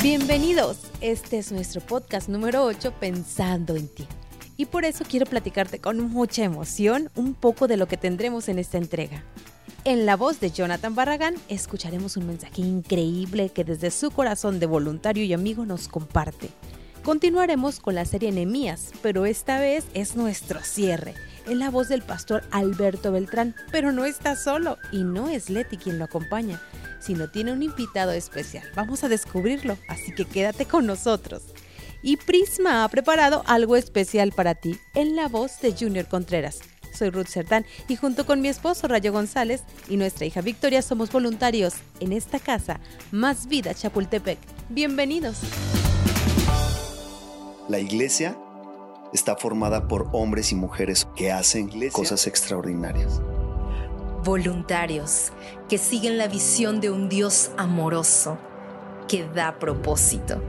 Bienvenidos, este es nuestro podcast número 8, Pensando en ti. Y por eso quiero platicarte con mucha emoción un poco de lo que tendremos en esta entrega. En la voz de Jonathan Barragán escucharemos un mensaje increíble que desde su corazón de voluntario y amigo nos comparte. Continuaremos con la serie Enemías, pero esta vez es nuestro cierre. En la voz del pastor Alberto Beltrán, pero no está solo y no es Leti quien lo acompaña, sino tiene un invitado especial. Vamos a descubrirlo, así que quédate con nosotros. Y Prisma ha preparado algo especial para ti en la voz de Junior Contreras. Soy Ruth Cerdán y junto con mi esposo Rayo González y nuestra hija Victoria somos voluntarios en esta casa, Más Vida Chapultepec. Bienvenidos. La iglesia está formada por hombres y mujeres que hacen cosas extraordinarias. Voluntarios que siguen la visión de un Dios amoroso que da propósito.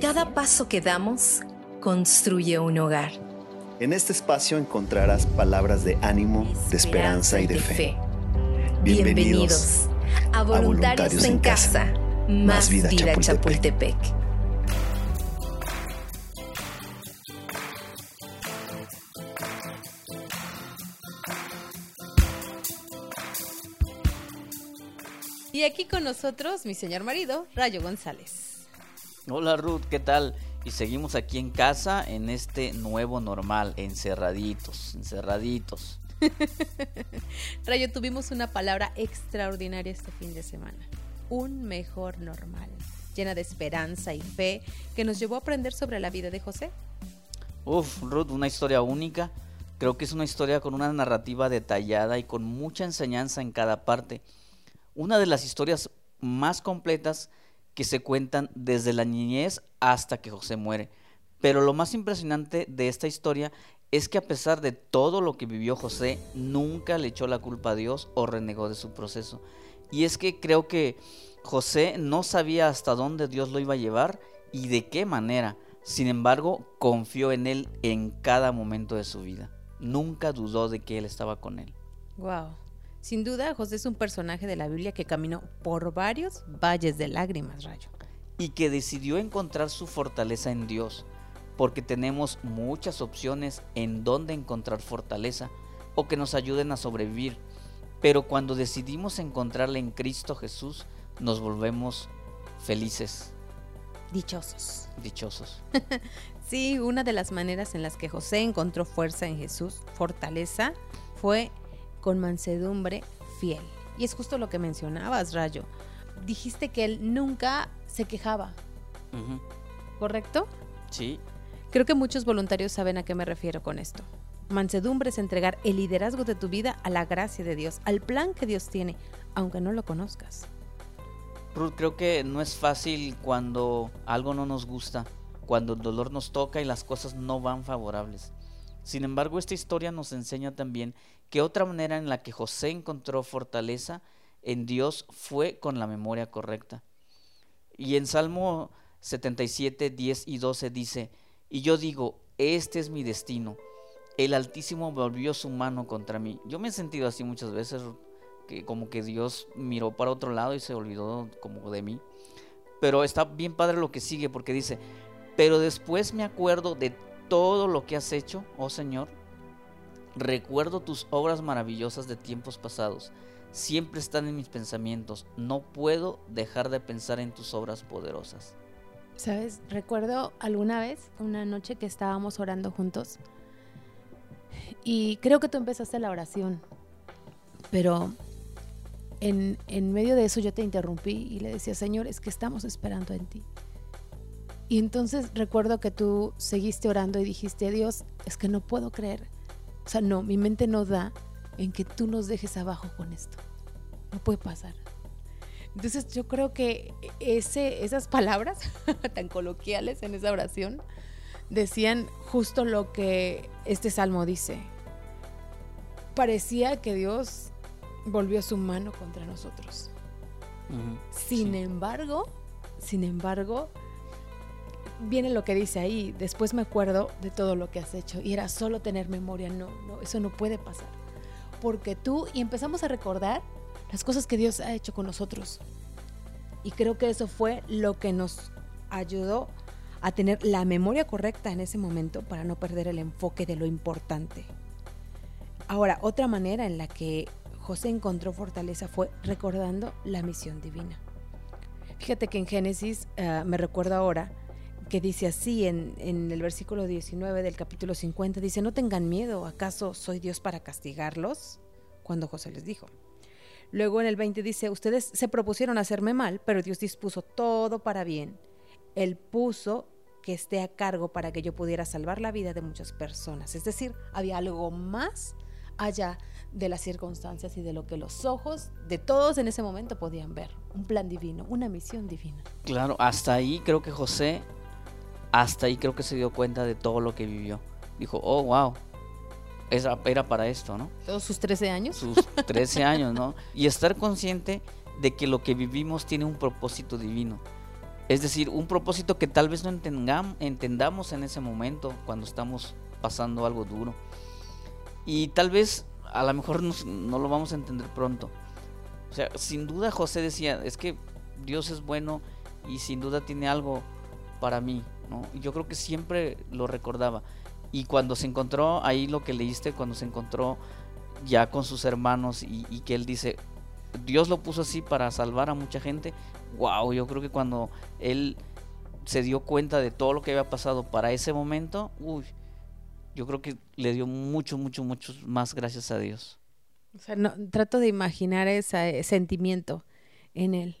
Cada paso que damos construye un hogar. En este espacio encontrarás palabras de ánimo, de esperanza y de fe. Bienvenidos, a Voluntarios, en Casa, Más Vida, Chapultepec. Y aquí con nosotros mi señor marido, Rayo González. Hola Ruth, ¿qué tal? Y seguimos aquí en casa en este nuevo normal, encerraditos, encerraditos. Rayo, tuvimos una palabra extraordinaria este fin de semana. Un mejor normal, llena de esperanza y fe, que nos llevó a aprender sobre la vida de José. Uf, Ruth, una historia única. Creo que es una historia con una narrativa detallada y con mucha enseñanza en cada parte una de las historias más completas que se cuentan desde la niñez hasta que José muere. Pero lo más impresionante de esta historia es que a pesar de todo lo que vivió José, nunca le echó la culpa a Dios o renegó de su proceso. Y es que creo que José no sabía hasta dónde Dios lo iba a llevar y de qué manera. Sin embargo, confió en él en cada momento de su vida. Nunca dudó de que él estaba con él. Wow. Sin duda, José es un personaje de la Biblia que caminó por varios valles de lágrimas, Rayo. Y que decidió encontrar su fortaleza en Dios, porque tenemos muchas opciones en dónde encontrar fortaleza o que nos ayuden a sobrevivir. Pero cuando decidimos encontrarla en Cristo Jesús, nos volvemos felices. Dichosos. Dichosos. sí, una de las maneras en las que José encontró fuerza en Jesús, fortaleza, fue con mansedumbre fiel. Y es justo lo que mencionabas, Rayo. Dijiste que él nunca se quejaba. ¿Correcto? Sí. Creo que muchos voluntarios saben a qué me refiero con esto. Mansedumbre es entregar el liderazgo de tu vida a la gracia de Dios, al plan que Dios tiene, aunque no lo conozcas. Ruth, creo que no es fácil cuando algo no nos gusta, cuando el dolor nos toca y las cosas no van favorables. Sin embargo, esta historia nos enseña también que otra manera en la que José encontró fortaleza en Dios fue con la memoria correcta. Y en Salmo 77, 10 y 12 dice, y yo digo, este es mi destino. El Altísimo volvió su mano contra mí. Yo me he sentido así muchas veces, que como que Dios miró para otro lado y se olvidó como de mí. Pero está bien padre lo que sigue porque dice, pero después me acuerdo de todo lo que has hecho, oh Señor. Recuerdo tus obras maravillosas de tiempos pasados. Siempre están en mis pensamientos. No puedo dejar de pensar en tus obras poderosas. Sabes, recuerdo alguna vez, una noche que estábamos orando juntos, y creo que tú empezaste la oración, pero en, medio de eso yo te interrumpí y le decía, Señor, es que estamos esperando en ti. Y entonces recuerdo que tú seguiste orando y dijiste, Dios, es que no puedo creer. O sea, no, mi mente no da en que tú nos dejes abajo con esto. No puede pasar. Entonces yo creo que ese, esas palabras tan coloquiales en esa oración decían justo lo que este salmo dice. Parecía que Dios volvió su mano contra nosotros. Sin embargo, sin embargo, viene lo que dice ahí, después me acuerdo de todo lo que has hecho y era solo tener memoria, no, no, eso no puede pasar. Porque tú, y empezamos a recordar las cosas que Dios ha hecho con nosotros. Y creo que eso fue lo que nos ayudó a tener la memoria correcta en ese momento para no perder el enfoque de lo importante. Ahora, otra manera en la que José encontró fortaleza fue recordando la misión divina. Fíjate que en Génesis, uh, me recuerdo ahora, que dice así en, en, el versículo 19 del capítulo 50, dice, no tengan miedo, ¿acaso soy Dios para castigarlos? Cuando José les dijo. Luego en el 20 dice, ustedes se propusieron hacerme mal, pero Dios dispuso todo para bien. Él puso que esté a cargo para que yo pudiera salvar la vida de muchas personas. Es decir, había algo más allá de las circunstancias y de lo que los ojos de todos en ese momento podían ver. Un plan divino, una misión divina. Claro, hasta ahí creo que José, hasta ahí creo que se dio cuenta de todo lo que vivió. Dijo, oh, wow, era, era para esto, ¿no? Todos sus 13 años. Sus 13 años, ¿no? Y estar consciente de que lo que vivimos tiene un propósito divino. Es decir, un propósito que tal vez no entendamos en ese momento cuando estamos pasando algo duro. Y tal vez a lo mejor no lo vamos a entender pronto. O sea, sin duda José decía, es que Dios es bueno y sin duda tiene algo para mí, yo creo que siempre lo recordaba. Y cuando se encontró, ahí lo que leíste, cuando se encontró ya con sus hermanos y, que él dice, Dios lo puso así para salvar a mucha gente, wow, yo creo que cuando él se dio cuenta de todo lo que había pasado para ese momento, uy, yo creo que le dio mucho, mucho, mucho más gracias a Dios. Trato de imaginar ese sentimiento en él.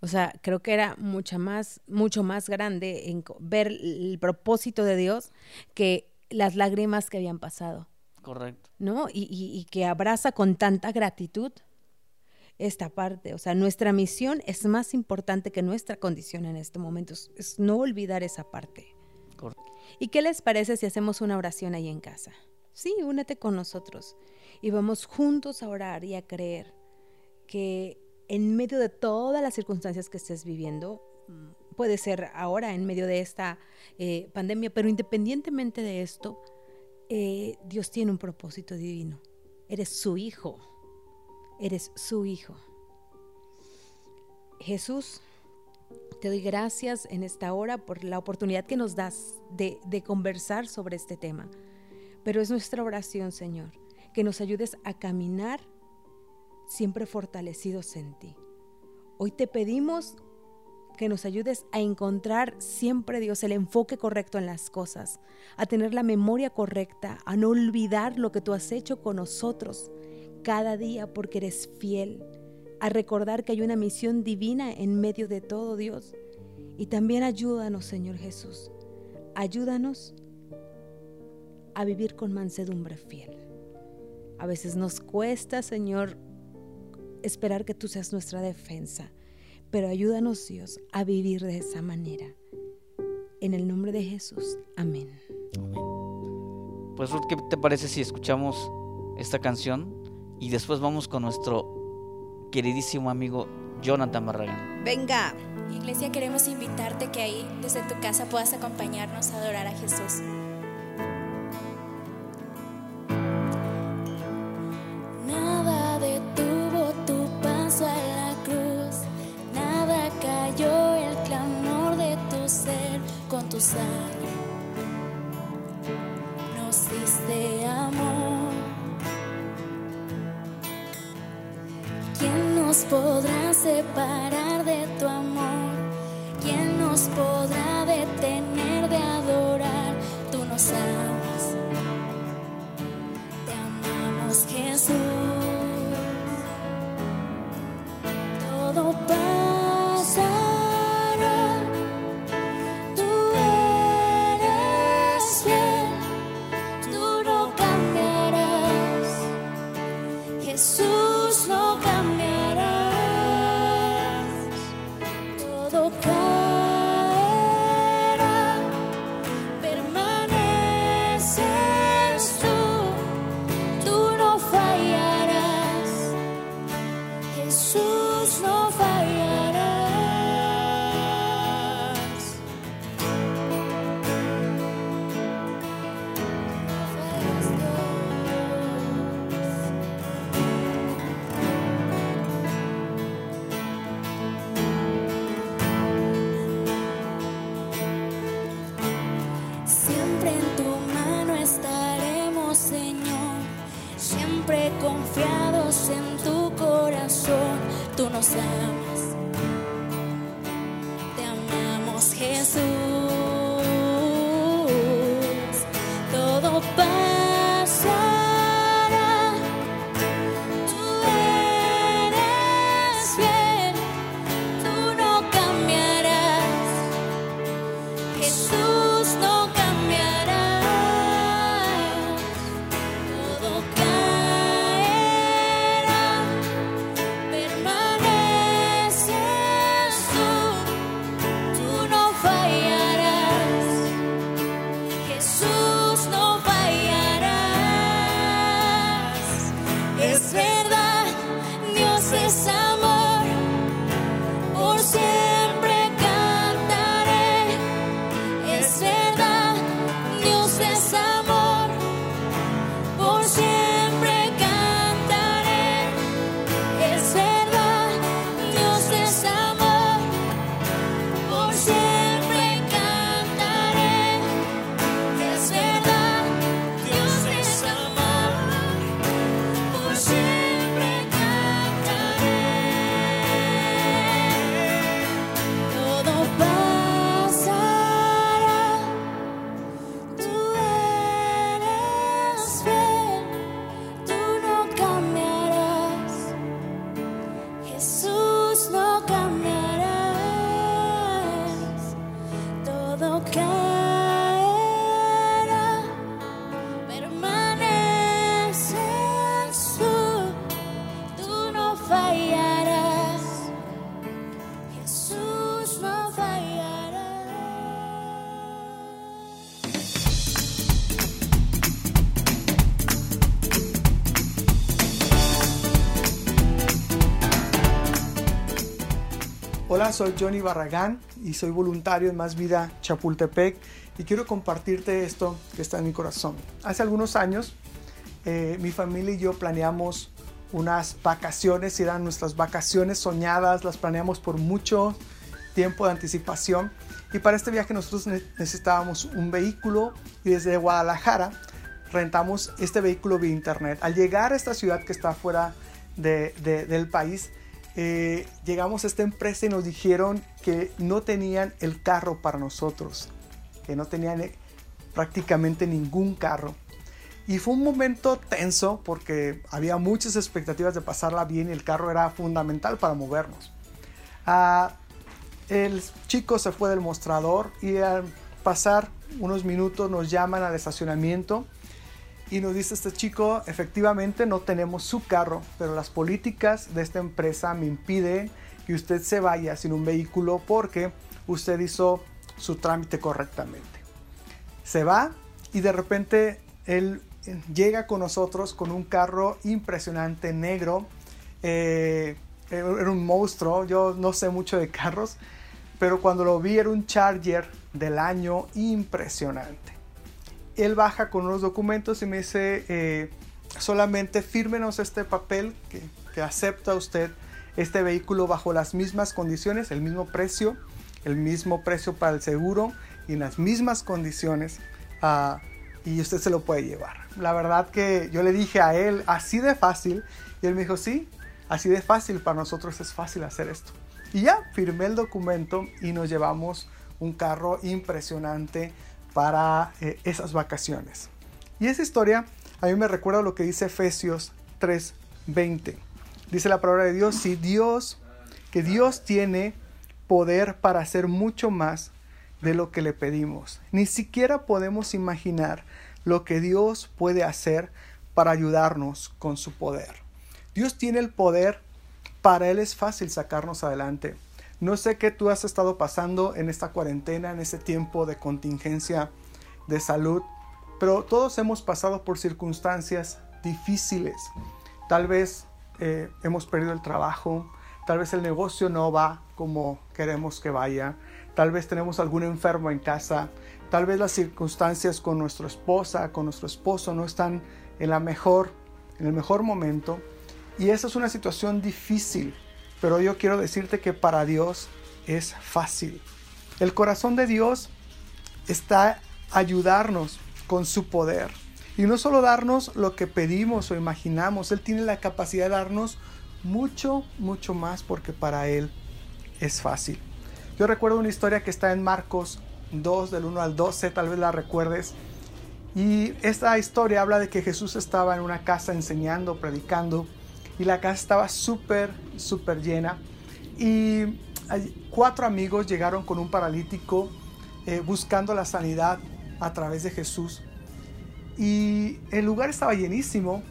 O sea, creo que era mucho más, mucho más grande en ver el propósito de Dios que las lágrimas que habían pasado. Correcto. ¿No? Y, y, y, que abraza con tanta gratitud esta parte. O sea, nuestra misión es más importante que nuestra condición en este momento. Es, es no olvidar esa parte. Correcto. ¿Y qué les parece si hacemos una oración ahí en casa? Sí, únete con nosotros y vamos juntos a orar y a creer que en medio de todas las circunstancias que estés viviendo, puede ser ahora en medio de esta eh, pandemia, pero independientemente de esto, eh, Dios tiene un propósito divino. Eres su hijo, eres su hijo. Jesús, te doy gracias en esta hora por la oportunidad que nos das de conversar sobre este tema. Pero es nuestra oración, Señor, que nos ayudes a caminar siempre fortalecidos en ti. Hoy te pedimos que nos ayudes a encontrar siempre, Dios, el enfoque correcto en las cosas, a tener la memoria correcta, a no olvidar lo que tú has hecho con nosotros cada día porque eres fiel, a recordar que hay una misión divina en medio de todo, Dios. Y también ayúdanos, Señor Jesús, ayúdanos a vivir con mansedumbre fiel. A veces nos cuesta, Señor, esperar que tú seas nuestra defensa pero ayúdanos Dios a vivir de esa manera. En el nombre de Jesús, amén. Pues Ruth, ¿qué te parece si escuchamos esta canción y después vamos con nuestro queridísimo amigo Jonathan Barragán? Venga. Iglesia, queremos invitarte que ahí desde tu casa puedas acompañarnos a adorar a Jesús. Nos podrá separar de tu amor? ¿Quién nos podrá detener de adorar? Tú nos amas, te amamos Jesús. Soy Johnny Barragán y soy voluntario en Más Vida Chapultepec y quiero compartirte esto que está en mi corazón. Hace algunos años eh, mi familia y yo planeamos unas vacaciones, eran nuestras vacaciones soñadas, las planeamos por mucho tiempo de anticipación y para este viaje nosotros ne- necesitábamos un vehículo y desde Guadalajara rentamos este vehículo vía internet. Al llegar a esta ciudad que está fuera de- de- del país, eh, llegamos a esta empresa y nos dijeron que no tenían el carro para nosotros, que no tenían eh, prácticamente ningún carro. Y fue un momento tenso porque había muchas expectativas de pasarla bien y el carro era fundamental para movernos. Ah, el chico se fue del mostrador y al pasar unos minutos nos llaman al estacionamiento y nos dice este chico, efectivamente no tenemos su carro, pero las políticas de esta empresa me impiden que usted se vaya sin un vehículo porque usted hizo su trámite correctamente. Se va y de repente él eh, llega con nosotros con un carro impresionante negro. eh, era un monstruo, yo no sé mucho de carros, pero cuando lo vi era un Charger del año impresionante él baja con unos documentos y me dice, eh, solamente fírmenos este papel que, que acepta usted este vehículo bajo las mismas condiciones, el mismo precio, el mismo precio para el seguro y en las mismas condiciones ah, y usted se lo puede llevar. La verdad que yo le dije a él, así de fácil, y él me dijo, sí, así de fácil, para nosotros es fácil hacer esto. Y ya, firmé el documento y nos llevamos un carro impresionante para eh, esas vacaciones. Y esa historia a mí me recuerda lo que dice Efesios 3:20. Dice la palabra de Dios, si Dios, que Dios tiene poder para hacer mucho más de lo que le pedimos. Ni siquiera podemos imaginar lo que Dios puede hacer para ayudarnos con su poder. Dios tiene el poder, para Él es fácil sacarnos adelante. No sé qué tú has estado pasando en esta cuarentena, en este tiempo de contingencia de salud, pero todos hemos pasado por circunstancias difíciles. Tal vez eh, hemos perdido el trabajo, tal vez el negocio no va como queremos que vaya, tal vez tenemos algún enfermo en casa, tal vez las circunstancias con nuestra esposa, con nuestro esposo no están en la mejor, en el mejor momento. Y esa es una situación difícil, pero yo quiero decirte que para Dios es fácil. El corazón de Dios está ayudarnos con su poder. Y no solo darnos lo que pedimos o imaginamos, Él tiene la capacidad de darnos mucho, mucho más porque para Él es fácil. Yo recuerdo una historia que está en Marcos 2, del 1 al 12, tal vez la recuerdes. Y esta historia habla de que Jesús estaba en una casa enseñando, predicando, y la casa estaba súper, súper llena. Y cuatro amigos llegaron con un paralítico eh, buscando la sanidad a través de Jesús. Y el lugar estaba llenísimo.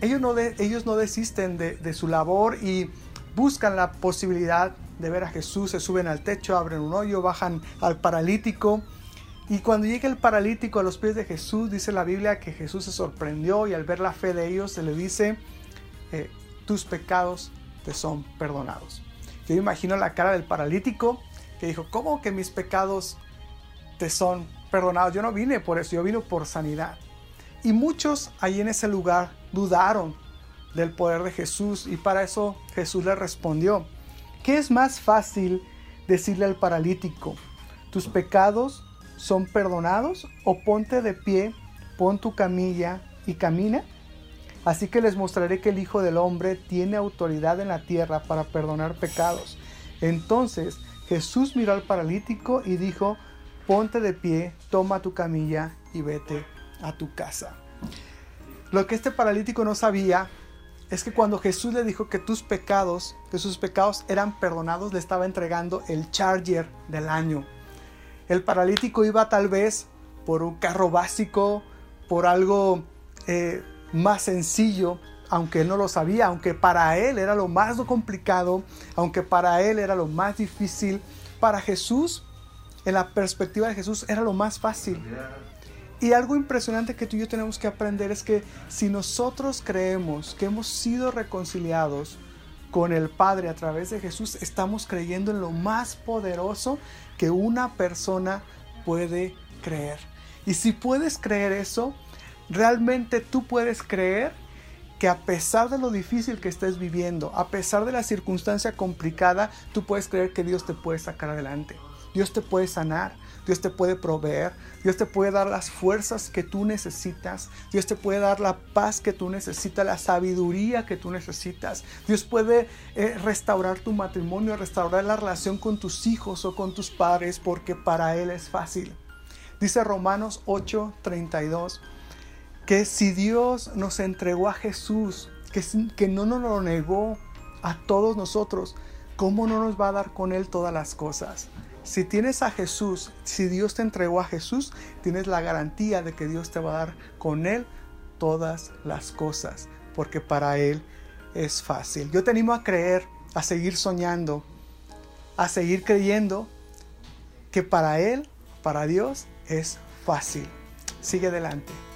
Ellos no, ellos no desisten de, de su labor y buscan la posibilidad de ver a Jesús, se suben al techo, abren un hoyo, bajan al paralítico. Y cuando llega el paralítico a los pies de Jesús, dice la Biblia que Jesús se sorprendió y al ver la fe de ellos se le dice, eh, tus pecados te son perdonados. Yo imagino la cara del paralítico que dijo, ¿cómo que mis pecados te son perdonados? Yo no vine por eso, yo vine por sanidad. Y muchos ahí en ese lugar dudaron del poder de Jesús y para eso Jesús le respondió, ¿Qué es más fácil decirle al paralítico? ¿Tus pecados son perdonados? ¿O ponte de pie, pon tu camilla y camina? Así que les mostraré que el Hijo del Hombre tiene autoridad en la tierra para perdonar pecados. Entonces Jesús miró al paralítico y dijo, ponte de pie, toma tu camilla y vete a tu casa. Lo que este paralítico no sabía es que cuando Jesús le dijo que tus pecados, que sus pecados eran perdonados, le estaba entregando el charger del año. El paralítico iba tal vez por un carro básico, por algo eh, más sencillo, aunque él no lo sabía, aunque para él era lo más complicado, aunque para él era lo más difícil, para Jesús, en la perspectiva de Jesús, era lo más fácil. Y algo impresionante que tú y yo tenemos que aprender es que si nosotros creemos que hemos sido reconciliados con el Padre a través de Jesús, estamos creyendo en lo más poderoso que una persona puede creer. Y si puedes creer eso, realmente tú puedes creer que a pesar de lo difícil que estés viviendo, a pesar de la circunstancia complicada, tú puedes creer que Dios te puede sacar adelante. Dios te puede sanar, Dios te puede proveer, Dios te puede dar las fuerzas que tú necesitas, Dios te puede dar la paz que tú necesitas, la sabiduría que tú necesitas. Dios puede eh, restaurar tu matrimonio, restaurar la relación con tus hijos o con tus padres, porque para Él es fácil. Dice Romanos 8:32 que si Dios nos entregó a Jesús, que, que no nos lo negó a todos nosotros, ¿cómo no nos va a dar con Él todas las cosas? Si tienes a Jesús, si Dios te entregó a Jesús, tienes la garantía de que Dios te va a dar con Él todas las cosas, porque para Él es fácil. Yo te animo a creer, a seguir soñando, a seguir creyendo que para Él, para Dios, es fácil. Sigue adelante.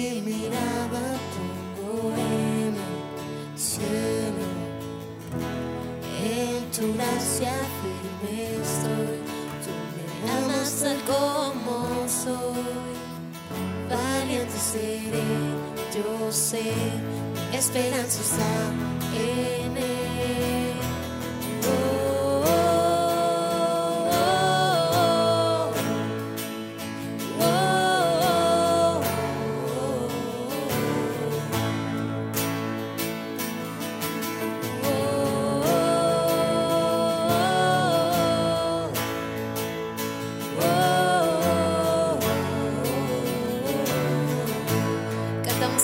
mi mirada pongo en el cielo. En tu gracia firme estoy, tú me amas tal como soy. Valiente seré, yo sé, esperanza está en él.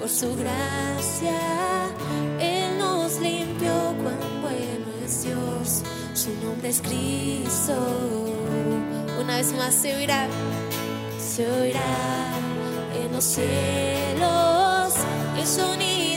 Por su gracia, Él nos limpió. Cuán bueno es Dios, su nombre es Cristo. Una vez más se oirá, se oirá en los cielos el sonido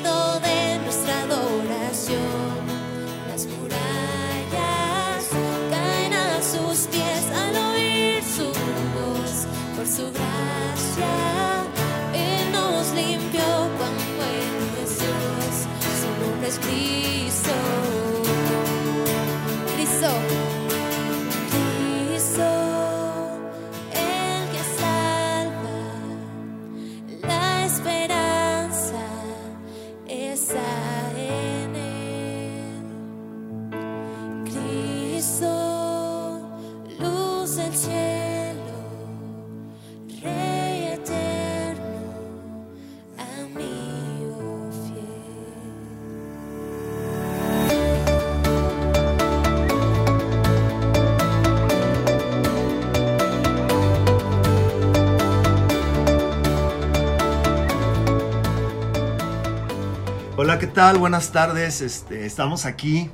Hola, ¿qué tal? Buenas tardes. Este, estamos aquí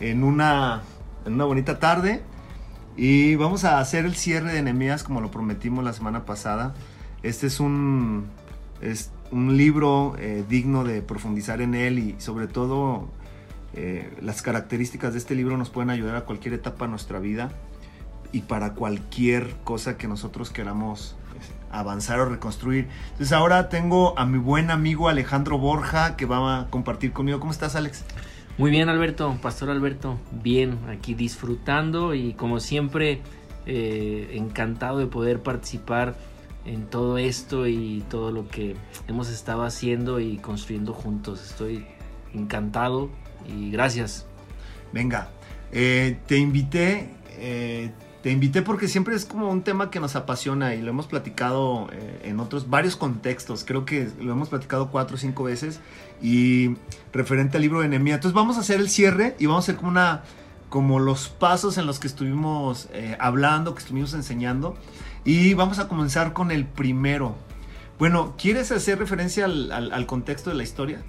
en una, una bonita tarde y vamos a hacer el cierre de Nehemías como lo prometimos la semana pasada. Este es un, es un libro eh, digno de profundizar en él y sobre todo eh, las características de este libro nos pueden ayudar a cualquier etapa de nuestra vida y para cualquier cosa que nosotros queramos avanzar o reconstruir. Entonces ahora tengo a mi buen amigo Alejandro Borja que va a compartir conmigo. ¿Cómo estás, Alex? Muy bien, Alberto, Pastor Alberto, bien, aquí disfrutando y como siempre, eh, encantado de poder participar en todo esto y todo lo que hemos estado haciendo y construyendo juntos. Estoy encantado y gracias. Venga, eh, te invité, eh, te invité porque siempre es como un tema que nos apasiona y lo hemos platicado eh, en otros varios contextos. Creo que lo hemos platicado cuatro o cinco veces y referente al libro de Nehemías. Entonces vamos a hacer el cierre y vamos a hacer como una como los pasos en los que estuvimos eh, hablando, que estuvimos enseñando y vamos a comenzar con el primero. Bueno, ¿quieres hacer referencia al, al- contexto de la historia?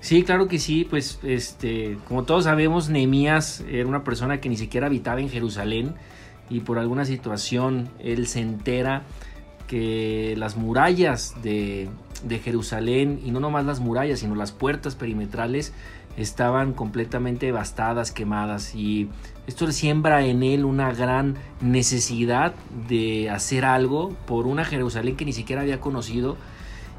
Sí, claro que sí, pues este, como todos sabemos, Nehemías era una persona que ni siquiera habitaba en Jerusalén y por alguna situación él se entera que las murallas de, de Jerusalén, y no nomás las murallas, sino las puertas perimetrales, estaban completamente devastadas, quemadas, y esto siembra en él una gran necesidad de hacer algo por una Jerusalén que ni siquiera había conocido.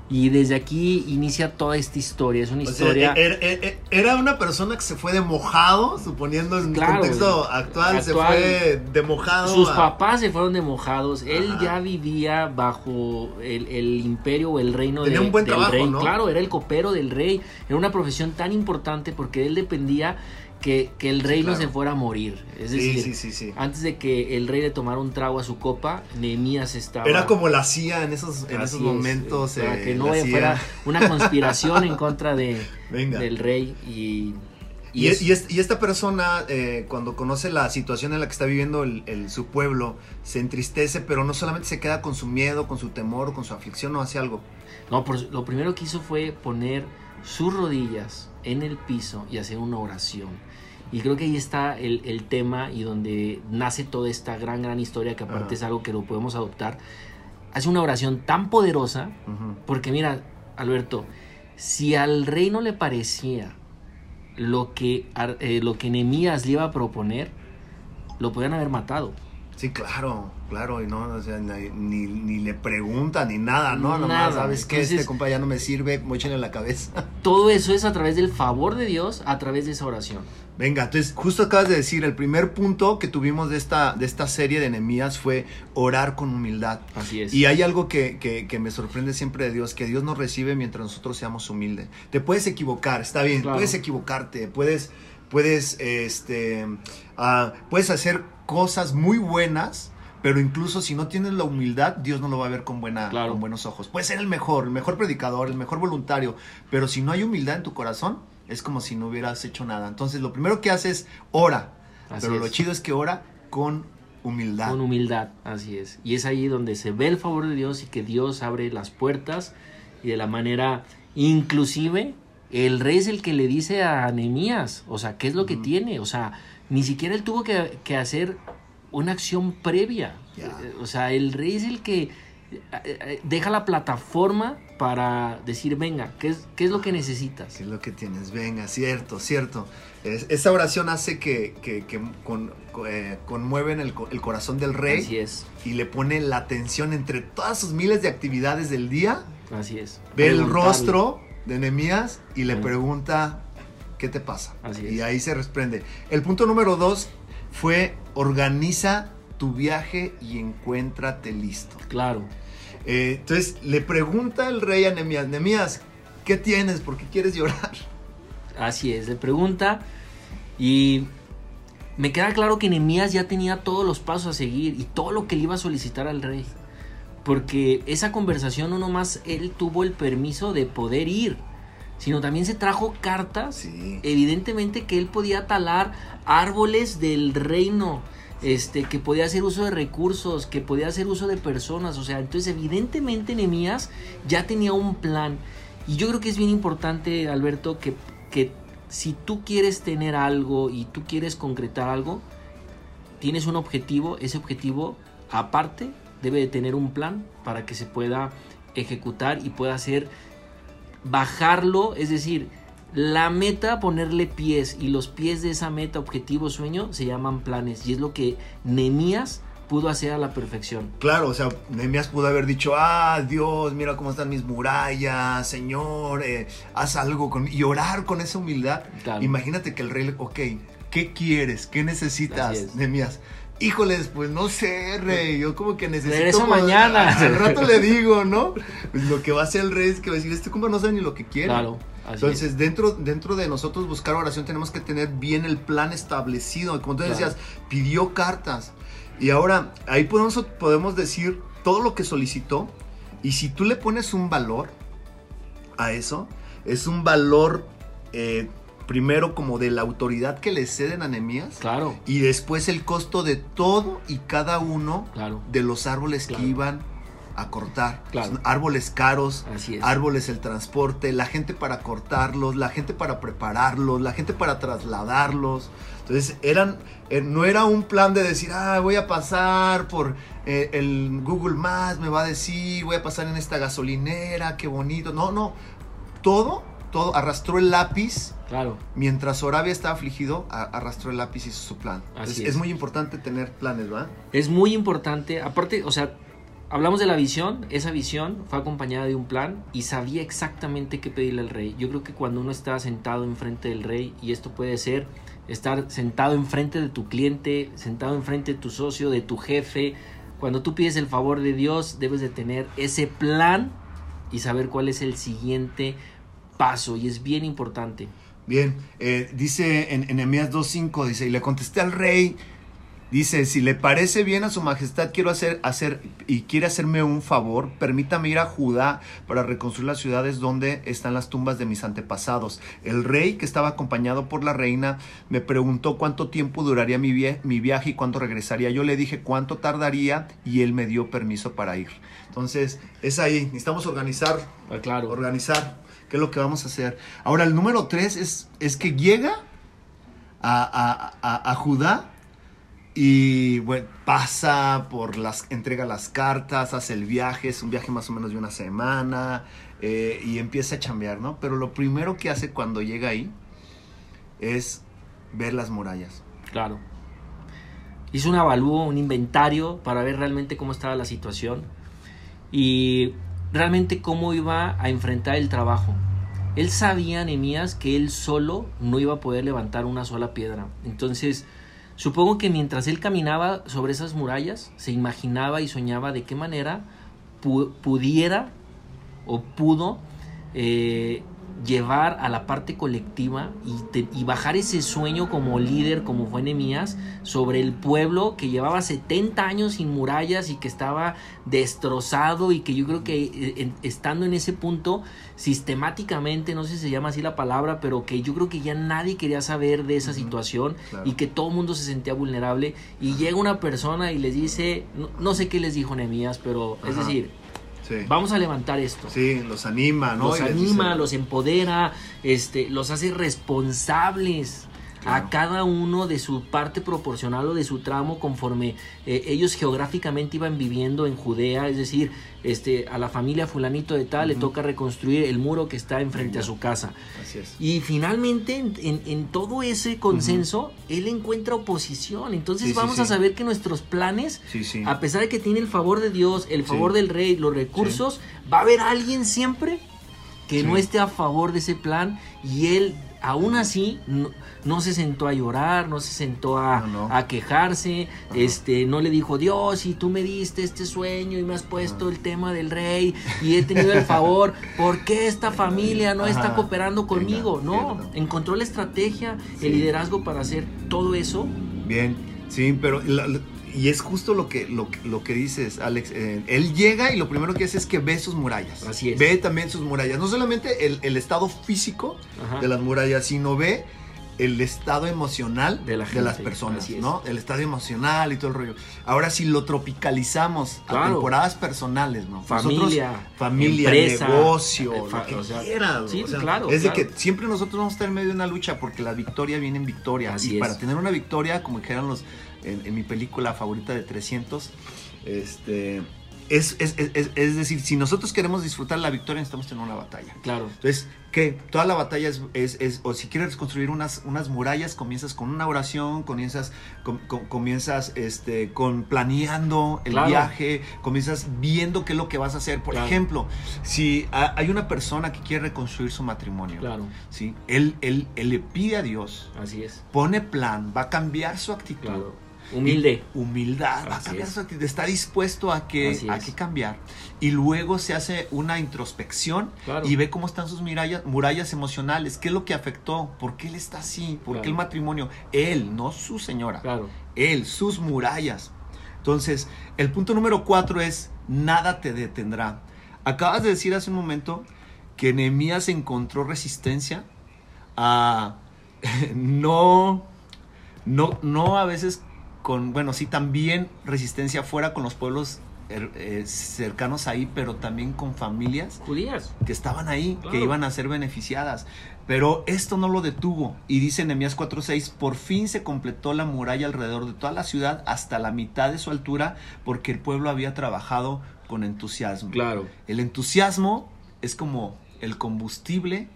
Y desde aquí inicia toda esta historia. Es una O sea, historia. era, era- era una persona que se fue de mojado, suponiendo en Claro, contexto actual, se fue de mojado. Sus a- papás se fueron de mojados. Él ya vivía bajo el, el imperio o el reino Tenía de- un buen del trabajo, rey. ¿no? Claro, era el copero del rey. Era una profesión tan importante porque él dependía que, que el rey no se fuera a morir. Es decir, sí, sí, sí. antes de que el rey le tomara un trago a su copa, Nehemías estaba. Era como la CIA en esos, en esos es, momentos. para eh, que no fuera una conspiración en contra de, Venga. del rey y. Y, es- y es- y esta persona, eh, cuando conoce la situación en la que está viviendo el, el- su pueblo, se entristece, pero no solamente se queda con su miedo, con su temor, con su aflicción o hace algo. No, por- lo primero que hizo fue poner sus rodillas en el piso y hacer una oración. Y creo que ahí está el, el tema y donde nace toda esta gran, gran historia que aparte es algo que lo podemos adoptar. Hace una oración tan poderosa porque mira, Alberto, si al rey no le parecía lo que, eh, lo que Nehemías le iba a proponer, lo podían haber matado. Sí, claro, claro, y no, o sea, ni, ni, ni le pregunta ni nada, ¿no? Nada. Nomás, ¿sabes qué? Entonces- Este compa ya no me sirve, mochen en la cabeza. Todo eso es a través del favor de Dios, a través de esa oración. Venga, entonces, justo acabas de decir, el primer punto que tuvimos de esta, de esta serie de enemías fue orar con humildad. Así es. Y hay algo que, que- que me sorprende siempre de Dios, que Dios nos recibe mientras nosotros seamos humildes. Te puedes equivocar, está bien, Claro. puedes equivocarte, puedes, puedes, este, ah, puedes hacer cosas muy buenas, pero incluso si no tienes la humildad, Dios no lo va a ver con, buena, Claro. con buenos ojos. Puedes ser el mejor, el mejor predicador, el mejor voluntario, pero si no hay humildad en tu corazón, es como si no hubieras hecho nada. Entonces, lo primero que haces, ora. Así pero lo chido es que ora con humildad. Con humildad, así es. Y es ahí donde se ve el favor de Dios y que Dios abre las puertas y de la manera inclusive el rey es el que le dice a Nehemías, o sea, ¿qué es lo que tiene? O sea, ni siquiera él tuvo que, que hacer una acción previa. Eh, O sea, el rey es el que eh, eh, deja la plataforma para decir, venga, ¿qué es, qué es lo que necesitas? ¿Qué es lo que tienes? Venga, cierto, cierto. Es- esa oración hace que, que- que con- co- eh, conmueven el, el corazón del rey Así es, y le pone la atención entre todas sus miles de actividades del día. así es. Ve el rostro de Nehemías y le pregunta, ¿qué te pasa? Así Y es. ahí se resprende. El punto número dos fue organiza tu viaje y encuéntrate listo. Claro, Eh, entonces le pregunta el rey a Nehemías, Nehemías, ¿qué tienes? ¿Por qué quieres llorar? Así es, le pregunta y me queda claro que Nehemías ya tenía todos los pasos a seguir y todo lo que le iba a solicitar al rey. Porque esa conversación no nomás él tuvo el permiso de poder ir, sino también se trajo cartas, Sí. evidentemente que él podía talar árboles del reino, este, que podía hacer uso de recursos, que podía hacer uso de personas, o sea, entonces evidentemente Nehemías ya tenía un plan. Y yo creo que es bien importante, Alberto, que, que si tú quieres tener algo y tú quieres concretar algo, tienes un objetivo, ese objetivo aparte debe de tener un plan para que se pueda ejecutar y pueda ser bajarlo, es decir, la meta ponerle pies y los pies de esa meta, objetivo, sueño se llaman planes y es lo que Nemías pudo hacer a la perfección. Claro, o sea, Nehemías pudo haber dicho, ah, Dios, mira cómo están mis murallas, Señor, eh, haz algo con y orar con esa humildad. Claro. Imagínate que el rey, ok, ¿qué quieres? ¿Qué necesitas, es. Nehemías? Híjoles, pues no sé, rey, yo como que necesito... Regreso pues, mañana. Al rato le digo, ¿no? Pues lo que va a hacer el rey es que va a decir, este compa no sabe ni lo que quiere. Claro, así Entonces, es. dentro, dentro de nosotros buscar oración tenemos que tener bien el plan establecido. Como tú Claro. decías, pidió cartas. Y ahora, ahí podemos, podemos decir todo lo que solicitó. Y si tú le pones un valor a eso, es un valor eh, primero como de la autoridad que le ceden a Nehemías. Claro, Y después el costo de todo y cada uno claro, de los árboles Claro. que iban a cortar. Claro. Árboles caros, así es. árboles el transporte, la gente para cortarlos, la gente para prepararlos, la gente para trasladarlos. Entonces eran, eh, no era un plan de decir, ah, voy a pasar por eh, el Google Maps, me va a decir, voy a pasar en esta gasolinera, qué bonito. No, no, todo, todo, arrastró el lápiz. Claro, Mientras Orabia estaba afligido, arrastró el lápiz y hizo su plan. Así es, es. es muy importante tener planes, ¿verdad? es muy importante. Aparte, o sea, hablamos de la visión. Esa visión fue acompañada de un plan y sabía exactamente qué pedirle al rey. Yo creo que cuando uno está sentado enfrente del rey, y esto puede ser estar sentado enfrente de tu cliente, sentado enfrente de tu socio, de tu jefe, cuando tú pides el favor de Dios, debes de tener ese plan y saber cuál es el siguiente paso. Y es bien importante. Bien, eh, dice en en Nehemías 2.5, dice, y le contesté al rey, dice, si le parece bien a su majestad, quiero hacer, hacer, y quiere hacerme un favor, permítame ir a Judá para reconstruir las ciudades donde están las tumbas de mis antepasados. El rey, que estaba acompañado por la reina, me preguntó cuánto tiempo duraría mi, mi viaje y cuánto regresaría. Yo le dije cuánto tardaría y él me dio permiso para ir. Entonces, es ahí, necesitamos organizar Ah, Claro. organizar qué es lo que vamos a hacer. Ahora, el número tres es, es que llega a, a- a- Judá y bueno, pasa por las, entrega las cartas, hace el viaje, es un viaje más o menos de una semana eh, y empieza a chambear, ¿no? Pero lo primero que hace cuando llega ahí es ver las murallas. Claro. Hizo un avalúo, un inventario para ver realmente cómo estaba la situación y realmente cómo iba a enfrentar el trabajo. Él sabía, Nehemías, que él solo no iba a poder levantar una sola piedra. Entonces, supongo que mientras él caminaba sobre esas murallas, se imaginaba y soñaba de qué manera pudiera o pudo eh, llevar a la parte colectiva y, bajar ese sueño como líder, como fue Nehemías, sobre el pueblo que llevaba 70 años sin murallas y que estaba destrozado y que yo creo que eh, estando en ese punto sistemáticamente, no sé si se llama así la palabra, pero que yo creo que ya nadie quería saber de esa situación y que todo el mundo se sentía vulnerable y llega una persona y les dice, no, sé qué les dijo Nehemías, pero es decir, Vamos a levantar esto. Sí, los anima, ¿no? Los anima, los empodera, este, los hace responsables a cada uno de su parte proporcional o de su tramo conforme eh, ellos geográficamente iban viviendo en Judea, es decir, este, a la familia fulanito de tal le toca reconstruir el muro que está enfrente a su casa. Así es. Y finalmente en, todo ese consenso, él encuentra oposición. Entonces vamos a saber que nuestros planes, a pesar de que tiene el favor de Dios, el favor del rey, los recursos, va a haber alguien siempre que no esté a favor de ese plan y él aún así no, se sentó a llorar, no se sentó a, quejarse, este, no le dijo, Dios, y tú me diste este sueño y me has puesto el tema del rey y he tenido el favor, ¿por qué esta familia no está cooperando conmigo? no, encontró la estrategia, el liderazgo para hacer todo eso. Bien, sí, pero y es justo lo que, lo, lo que dices, Alex. Eh, él llega y lo primero que hace es que ve sus murallas. Así es. Ve también sus murallas. No solamente el, estado físico de las murallas, sino ve el estado emocional de, las personas, ¿no? El estado emocional y todo el rollo. Ahora si lo tropicalizamos a temporadas personales, ¿no? Familia, familia, negocio, eh, lo que quieras. Sí, claro. Es de que siempre nosotros vamos a estar en medio de una lucha porque la victoria viene en victoria. y para tener una victoria, como dijeron los en, mi película favorita de 300. Este, es, es, es, es, decir, si nosotros queremos disfrutar la victoria, necesitamos tener una batalla. Claro. Entonces, ¿qué? Toda la batalla es, o si quieres construir unas, unas murallas, comienzas con una oración, comienzas, comienzas este, con planeando el viaje, comienzas viendo qué es lo que vas a hacer. Por ejemplo, si hay una persona que quiere reconstruir su matrimonio, claro. ¿sí? él, él, él le pide a Dios, Así es. pone plan, va a cambiar su actitud. Claro Humilde. humildad, está dispuesto a que, a que cambiar. Y luego se hace una introspección y ve cómo están sus murallas, murallas emocionales, qué es lo que afectó, por qué él está así, por qué el matrimonio, él, no su señora, él, sus murallas. Entonces, el punto número cuatro es, nada te detendrá. Acabas de decir hace un momento que Nehemías encontró resistencia a no, no, no a veces con, bueno, sí, también resistencia fuera con los pueblos er, eh, cercanos ahí, pero también con familias judías que estaban ahí, que iban a ser beneficiadas. Pero esto no lo detuvo. Y dice Nehemías 4:6, por fin se completó la muralla alrededor de toda la ciudad hasta la mitad de su altura, porque el pueblo había trabajado con entusiasmo. Claro. El entusiasmo es como el combustible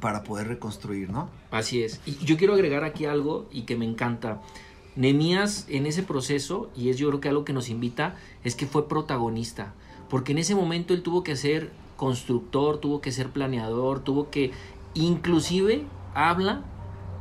para poder reconstruir, ¿no? Así es. Y yo quiero agregar aquí algo y que me encanta. Nemías en ese proceso, y es yo creo que algo que nos invita, es que fue protagonista, porque en ese momento él tuvo que ser constructor, tuvo que ser planeador, tuvo que, inclusive habla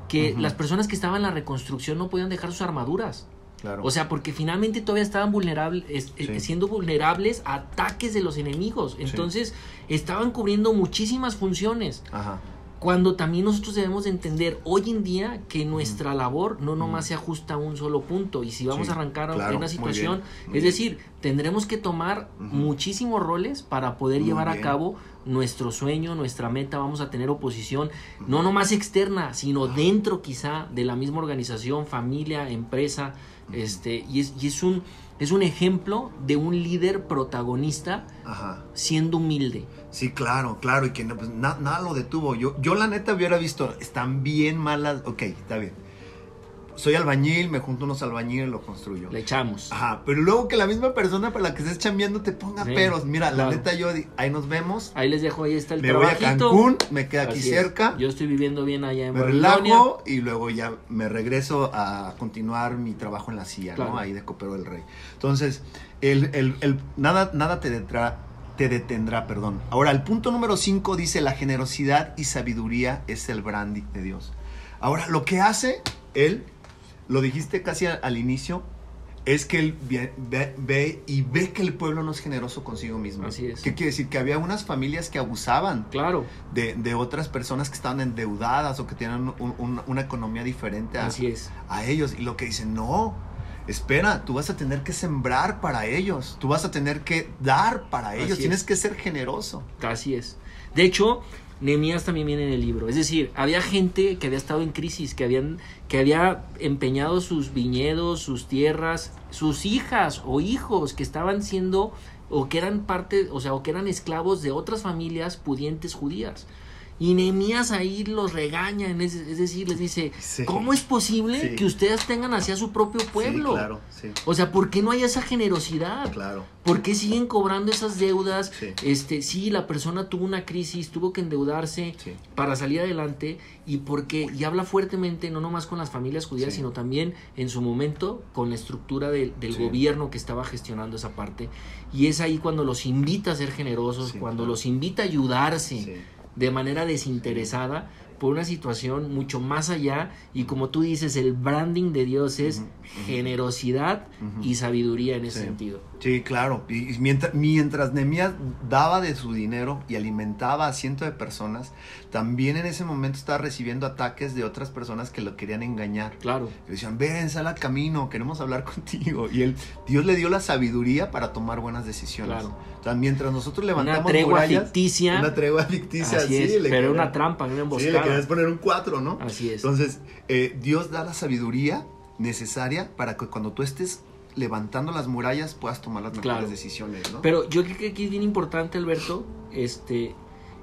que las personas que estaban en la reconstrucción no podían dejar sus armaduras. Claro. O sea, porque finalmente todavía estaban vulnerables, siendo vulnerables a ataques de los enemigos. Entonces, estaban cubriendo muchísimas funciones. Ajá. Cuando también nosotros debemos de entender hoy en día que nuestra labor no nomás se ajusta a un solo punto y si vamos a arrancar a una situación, es decir, tendremos que tomar muchísimos roles para poder llevar a cabo nuestro sueño, nuestra meta, vamos a tener oposición, no nomás externa, sino dentro quizá de la misma organización, familia, empresa, este, y es, y es un es un ejemplo de un líder protagonista siendo humilde. Sí, claro, claro, y que pues, nada lo detuvo. Yo, yo la neta hubiera visto, están bien malas, ok, está bien. soy albañil, me junto unos albañiles, lo construyo. Le echamos. Ajá, pero luego que la misma persona para la que estés chambeando te ponga Sí, peros. Mira, claro. la neta yo, ahí nos vemos. Ahí les dejo, ahí está el Me voy a trabajito. Cancún, me queda aquí Así es. cerca. Yo estoy viviendo bien allá en me Babilonia. relajo y luego ya me regreso a continuar mi trabajo en la silla, Claro. ¿no? Ahí de copero del rey. Entonces, el, el- el- nada, nada te detendrá, te detendrá, perdón. Ahora, el punto número 5 dice, la generosidad y sabiduría es el brandy de Dios. Ahora, lo que hace él, lo dijiste casi al inicio, es que él ve, ve- ve y ve que el pueblo no es generoso consigo mismo. Así es. ¿Qué quiere decir? Que había unas familias que abusaban Claro, de, de otras personas que estaban endeudadas o que tenían un- un- una economía diferente a, así es. a ellos. Y lo que dicen, no, espera, tú vas a tener que sembrar para ellos, tú vas a tener que dar para ellos, tienes es. que ser generoso. Así es. De hecho, Nehemías también viene en el libro. Es decir, había gente que había estado en crisis, que habían, que había empeñado sus viñedos, sus tierras, sus hijas o hijos que estaban siendo o que eran parte, o sea, o que eran esclavos de otras familias pudientes judías. Y Nehemías ahí los regaña, en ese- es decir, les dice, Sí. ¿cómo es posible Sí. que ustedes tengan hacia su propio pueblo? Sí, claro, sí, O sea, ¿por qué no hay esa generosidad? claro. ¿Por qué siguen cobrando esas deudas? Sí. Este, sí, la persona tuvo una crisis, tuvo que endeudarse para salir adelante y porque y habla fuertemente no nomás con las familias judías, sino también en su momento con la estructura del, del gobierno que estaba gestionando esa parte. Y es ahí cuando los invita a ser generosos, cuando claro. los invita a ayudarse Sí. De manera desinteresada por una situación mucho más allá y como tú dices, el branding de Dios es generosidad y sabiduría en ese Sí. sentido. Sí, claro. Y mientras, mientras Nehemías daba de su dinero y alimentaba a cientos de personas, también en ese momento estaba recibiendo ataques de otras personas que lo querían engañar. Claro. Le decían, ven, sal al camino, queremos hablar contigo. Y él, Dios le dio la sabiduría para tomar buenas decisiones. Claro. O sea, mientras nosotros levantamos Una tregua murallas, ficticia. Una tregua ficticia, Así sí, es, le pero querían- una trampa, una Sí, le emboscada. querías poner un 4, ¿no? Así es. Entonces, eh, Dios da la sabiduría necesaria para que cuando tú estés levantando las murallas puedas tomar las mejores Claro. decisiones, ¿no? Pero yo creo que aquí es bien importante, Alberto, este,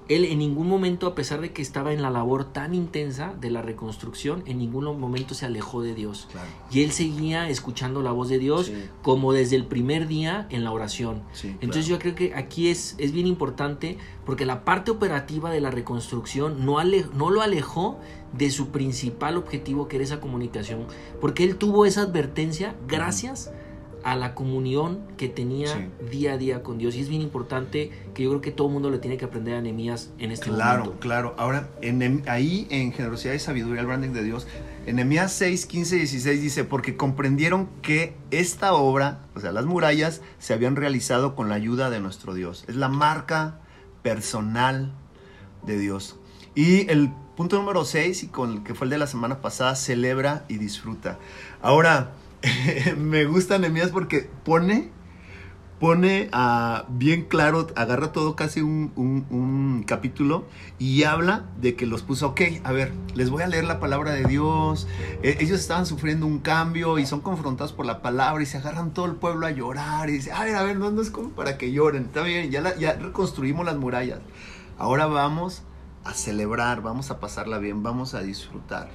él en ningún momento, a pesar de que estaba en la labor tan intensa de la reconstrucción, en ningún momento se alejó de Dios. Claro. Y él seguía escuchando la voz de Dios Sí. como desde el primer día en la oración. Sí, Entonces yo creo que aquí es, es bien importante porque la parte operativa de la reconstrucción no, ale- no lo alejó de su principal objetivo que era esa comunicación. Porque él tuvo esa advertencia gracias a la comunión que tenía Sí. día a día con Dios. Y es bien importante que yo creo que todo el mundo le tiene que aprender a Nehemías en este Claro, momento. claro. Ahora, en, ahí en Generosidad y Sabiduría, el branding de Dios, en Nehemías 6, 15 y 16 dice, porque comprendieron que esta obra, o sea, las murallas, se habían realizado con la ayuda de nuestro Dios. Es la marca personal de Dios. Y el punto número 6, y con el que fue el de la semana pasada, celebra y disfruta. Ahora, me gusta Nehemías porque pone pone ah, bien claro, agarra todo casi un, capítulo y habla de que los puso, ok, a ver, les voy a leer la palabra de Dios. Eh, ellos estaban sufriendo un cambio y son confrontados por la palabra y se agarran todo el pueblo a llorar y dice, a ver, a ver, no, es como para que lloren, está bien, ya, ya reconstruimos las murallas. Ahora vamos a celebrar, vamos a pasarla bien, vamos a disfrutar.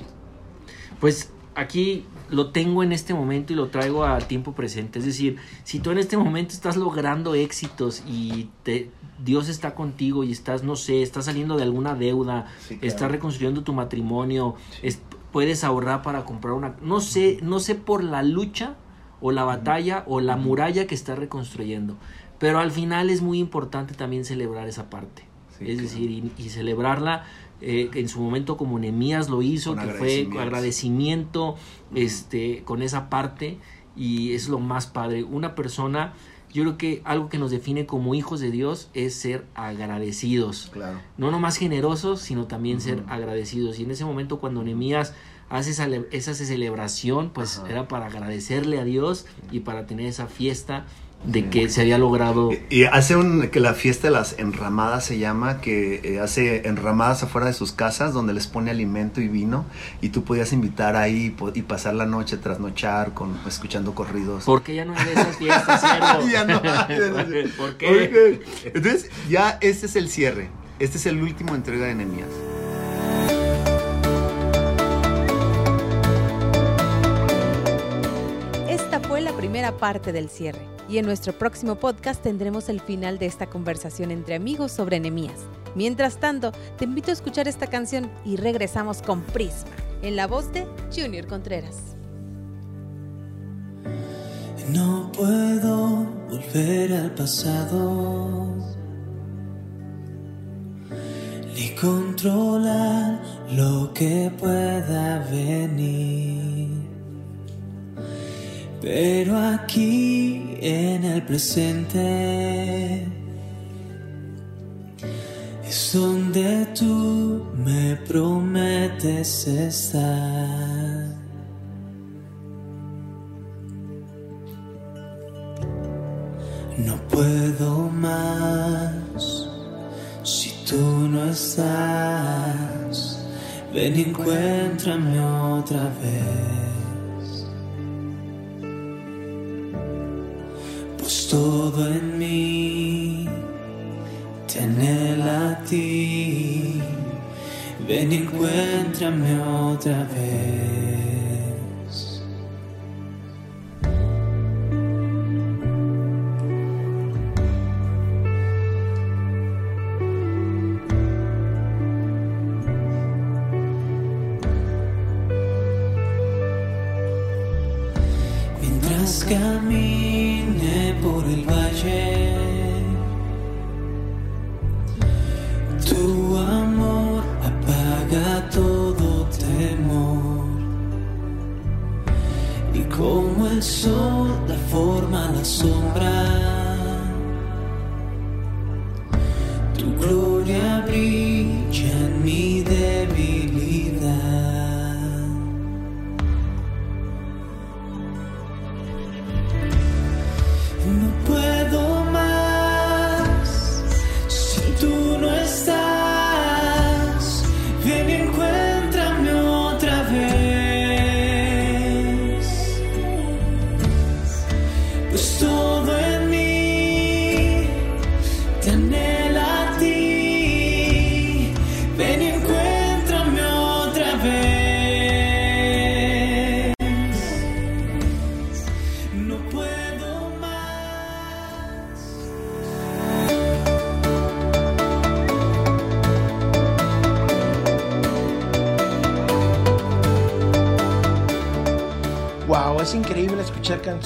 Pues aquí lo tengo en este momento y lo traigo a tiempo presente. Es decir, si tú en este momento estás logrando éxitos y te, Dios está contigo y estás, no sé, estás saliendo de alguna deuda, Sí, claro. estás reconstruyendo tu matrimonio, es- puedes ahorrar para comprar una... No sé, no sé por la lucha o la batalla o la muralla que estás reconstruyendo. Pero al final es muy importante también celebrar esa parte. Sí, es claro. decir, y, y celebrarla eh, en su momento como Nehemías lo hizo, Con que fue agradecimiento. este, con esa parte y es lo más padre. Una persona, yo creo que algo que nos define como hijos de Dios es ser agradecidos. Claro. No nomás generosos, sino también ser agradecidos. Y en ese momento cuando Nehemías hace esa, esa celebración, pues Ajá. era para agradecerle a Dios y para tener esa fiesta de que se había logrado. Y hace un, que la fiesta de las enramadas se llama, que eh, hace enramadas afuera de sus casas donde les pone alimento y vino y tú podías invitar ahí y, pasar la noche, trasnochar con escuchando corridos. ¿Por qué ya no hay de esas fiestas? Ya no hay ¿Por qué? Entonces, ya este es el cierre. Este es el último entrega de Nehemías. primera parte del cierre. Y en nuestro próximo podcast tendremos el final de esta conversación entre amigos sobre Nehemías. Mientras tanto, te invito a escuchar esta canción y regresamos con Prisma, en la voz de Junior Contreras. No puedo volver al pasado ni controlar lo que pueda venir. Pero aquí en el presente es donde tú me prometes estar. No puedo más si tú no estás. Ven y encuéntrame otra vez. Todo en mí te anhela a ti. Ven encuéntrame otra vez. Tu gloria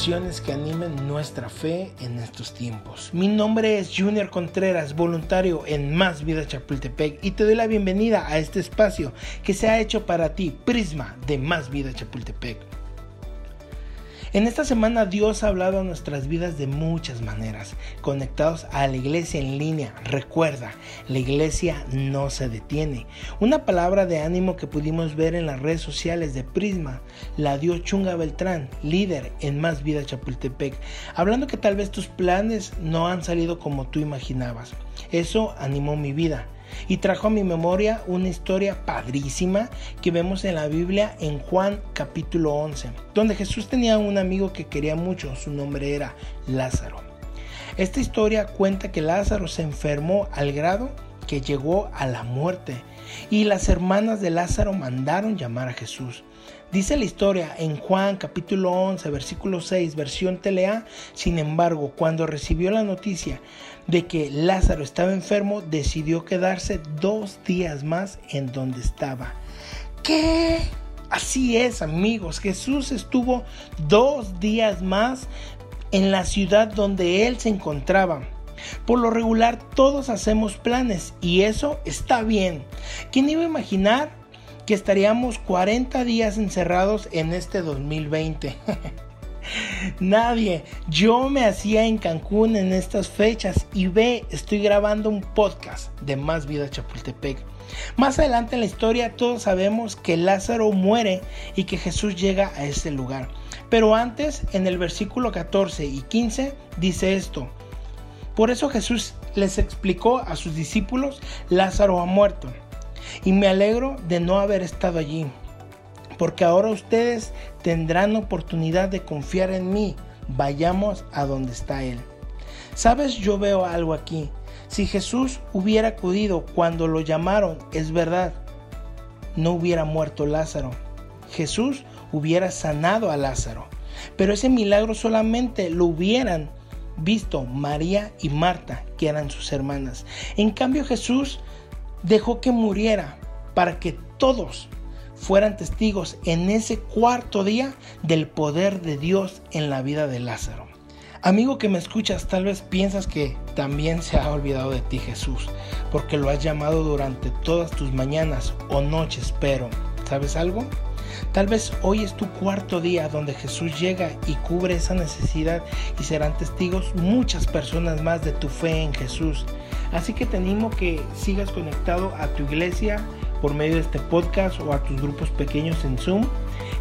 que animen nuestra fe en estos tiempos. Mi nombre es Junior Contreras, voluntario en Más Vida Chapultepec y te doy la bienvenida a este espacio que se ha hecho para ti, Prisma de Más Vida Chapultepec. En esta semana Dios ha hablado a nuestras vidas de muchas maneras, conectados a la iglesia en línea. Recuerda, la iglesia no se detiene. Una palabra de ánimo que pudimos ver en las redes sociales de Prisma la dio Chunga Beltrán, líder en Más Vida Chapultepec, hablando que tal vez tus planes no han salido como tú imaginabas. Eso animó mi vida y trajo a mi memoria una historia padrísima que vemos en la Biblia en Juan capítulo 11, donde Jesús tenía un amigo que quería mucho, su nombre era Lázaro. Esta historia cuenta que Lázaro se enfermó al grado que llegó a la muerte y las hermanas de Lázaro mandaron llamar a Jesús. Dice la historia en Juan capítulo 11 versículo 6 versión telea, sin embargo cuando recibió la noticia de que Lázaro estaba enfermo decidió quedarse dos días más en donde estaba. ¿Qué? Así es amigos, Jesús estuvo dos días más en la ciudad donde él se encontraba. Por lo regular todos hacemos planes y eso está bien. ¿Quién iba a imaginar estaríamos 40 días encerrados en este 2020? Nadie. Yo me hacía en Cancún en estas fechas y ve, estoy grabando un podcast de Más Vida Chapultepec. Más adelante en la historia todos sabemos que Lázaro muere y que Jesús llega a ese lugar. Pero antes, en el versículo 14 y 15, dice esto. Por eso Jesús les explicó a sus discípulos, Lázaro ha muerto. Y me alegro de no haber estado allí, porque ahora ustedes tendrán oportunidad de confiar en mí. Vayamos a donde está Él. Sabes, yo veo algo aquí. Si Jesús hubiera acudido cuando lo llamaron, es verdad, no hubiera muerto Lázaro. Jesús hubiera sanado a Lázaro. pero ese milagro solamente lo hubieran visto María y Marta, que eran sus hermanas. En cambio Jesús dejó que muriera para que todos fueran testigos en ese cuarto día del poder de Dios en la vida de Lázaro. Amigo que me escuchas, tal vez piensas que también se ha olvidado de ti Jesús, porque lo has llamado durante todas tus mañanas o noches, pero ¿sabes algo? Tal vez hoy es tu cuarto día donde Jesús llega y cubre esa necesidad y serán testigos muchas personas más de tu fe en Jesús. Así que te animo que sigas conectado a tu iglesia por medio de este podcast o a tus grupos pequeños en Zoom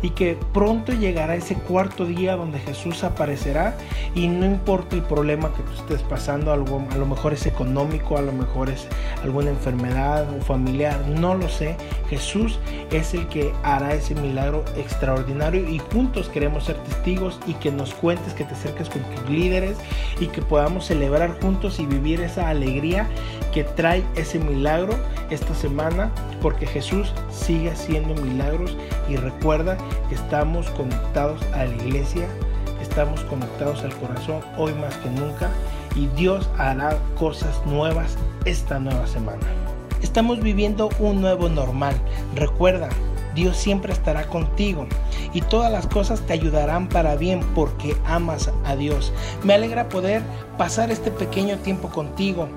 y que pronto llegará ese cuarto día donde Jesús aparecerá y no importa el problema que tú estés pasando, algo, a lo mejor es económico, a lo mejor es alguna enfermedad o familiar, no lo sé, Jesús es el que hará ese milagro extraordinario y juntos queremos ser testigos y que nos cuentes, que te acerques con tus líderes y que podamos celebrar juntos y vivir esa alegría que trae ese milagro esta semana porque Jesús sigue haciendo milagros y recuerda estamos conectados a la iglesia, estamos conectados al corazón hoy más que nunca y Dios hará cosas nuevas esta nueva semana. Estamos viviendo un nuevo normal. Recuerda, Dios siempre estará contigo y todas las cosas te ayudarán para bien porque amas a Dios. Me alegra poder pasar este pequeño tiempo contigo.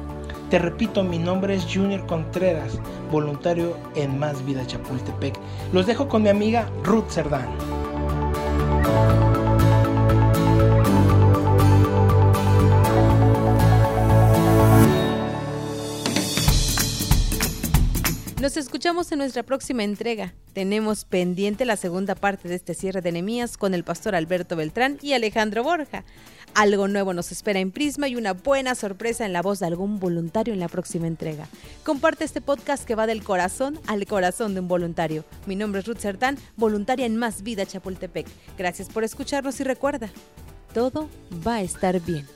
Te repito, mi nombre es Junior Contreras, voluntario en Más Vida Chapultepec. Los dejo con mi amiga Ruth Cerdán. Nos escuchamos en nuestra próxima entrega. Tenemos pendiente la segunda parte de este cierre de Enemías con el pastor Alberto Beltrán y Alejandro Borja. Algo nuevo nos espera en Prisma y una buena sorpresa en la voz de algún voluntario en la próxima entrega. Comparte este podcast que va del corazón al corazón de un voluntario. Mi nombre es Ruth Sertán, voluntaria en Más Vida Chapultepec. Gracias por escucharnos y recuerda, todo va a estar bien.